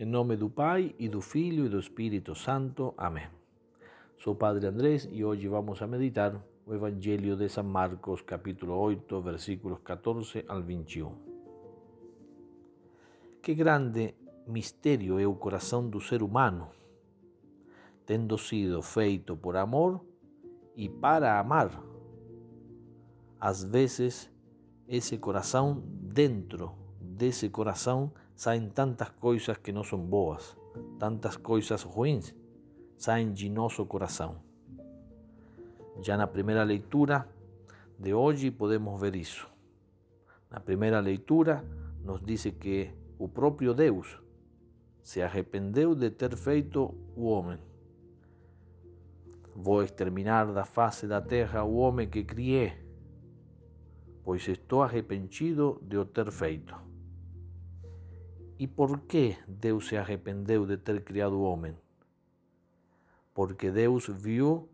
Em nome do Pai e do Filho e do Espírito Santo. Amém. Sou Padre Andrés e hoje vamos a meditar o Evangelho de São Marcos, capítulo 8, versículos 14 al 21. Que grande mistério é o coração do ser humano, tendo sido feito por amor e para amar. Às vezes, esse coração, dentro desse coração, saem tantas coisas que não são boas, tantas coisas ruins saem de nosso coração. Já na primeira leitura de hoje podemos ver isso. Na primeira leitura nos diz que o próprio Deus se arrependeu de ter feito o homem. Vou exterminar da face da terra o homem que criei, pois estou arrependido de o ter feito. E por que Deus se arrependeu de ter criado o homem? porque Deus viu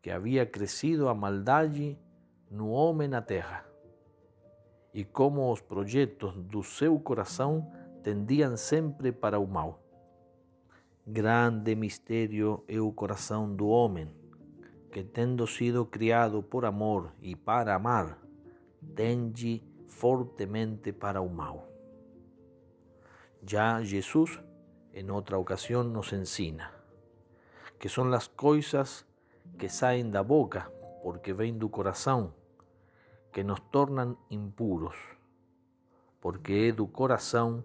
que havia crescido a maldade no homem na terra e como os projetos do seu coração tendiam sempre para o mal. Grande mistério é o coração do homem, que tendo sido criado por amor e para amar, tende fortemente para o mal. Já Jesus, em outra ocasião, nos ensina que son las cosas que saem da boca, porque vêm do coração, que nos tornan impuros, porque é do coração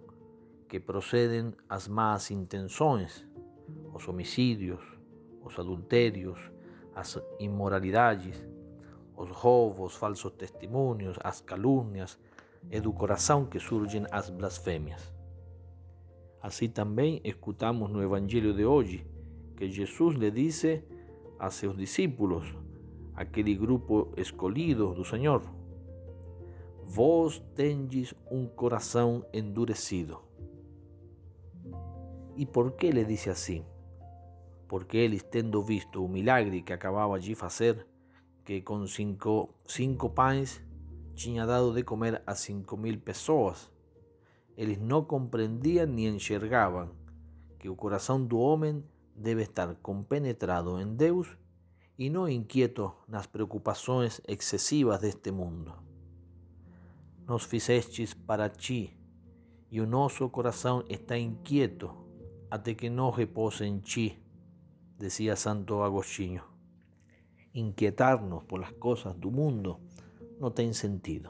que procedem as más intenções, os homicídios, os adultérios, as imoralidades, os roubos, falsos testemunhos, as calúnias, é do coração que surgem as blasfêmias. Assim também escutamos no Evangelho de hoje que Jesus le dice a sus discípulos, aquel grupo escolhido do Senhor: Vos tendes um coração endurecido. E por que le dice assim? Porque eles, tendo visto o milagre que acabava de fazer, que com cinco, cinco pães tinha dado de comer a cinco mil pessoas, eles não compreendiam nem enxergavam que o coração do homem debe estar compenetrado en Deus y no inquieto nas preocupações excesivas deste mundo. Nos fizestes para ti e o nosso coração está inquieto até que não repose em ti, decía Santo Agostinho. Inquietar-nos por las coisas do mundo não tem sentido.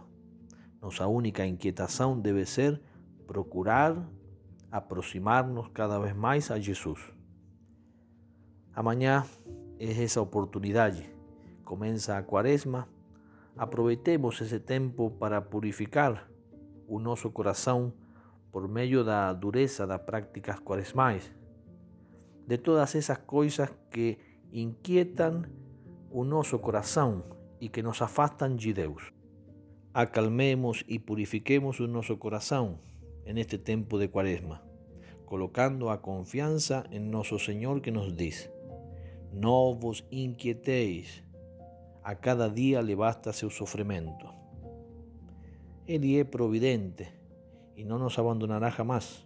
Nossa única inquietação deve ser procurar aproximar-nos cada vez mais a Jesus. Amanhã é essa oportunidade. Começa a quaresma. Aproveitemos esse tempo para purificar o nosso coração por meio da dureza das práticas quaresmais, de todas essas coisas que inquietam o nosso coração e que nos afastam de Deus. Acalmemos e purifiquemos o nosso coração neste tempo de quaresma, colocando a confiança em nosso Senhor que nos diz: No vos inquietéis, a cada día le basta seu sofrimento. Ele é providente e não nos abandonará jamás.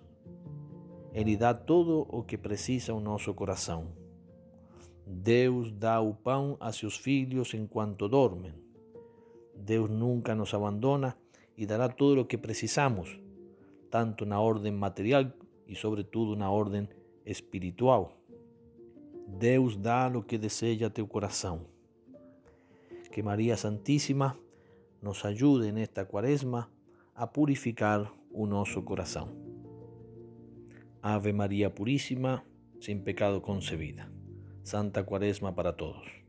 Ele dá todo o que precisa o nosso coração. Deus dá o pão a seus filhos enquanto dormem. Deus nunca nos abandona e dará todo o que precisamos, tanto na ordem material e, sobretudo, na ordem espiritual. Deus dá o que deseja teu coração. Que Maria Santíssima nos ajude nesta quaresma a purificar o nosso coração. Ave Maria Puríssima, sem pecado concebida. Santa Quaresma para todos.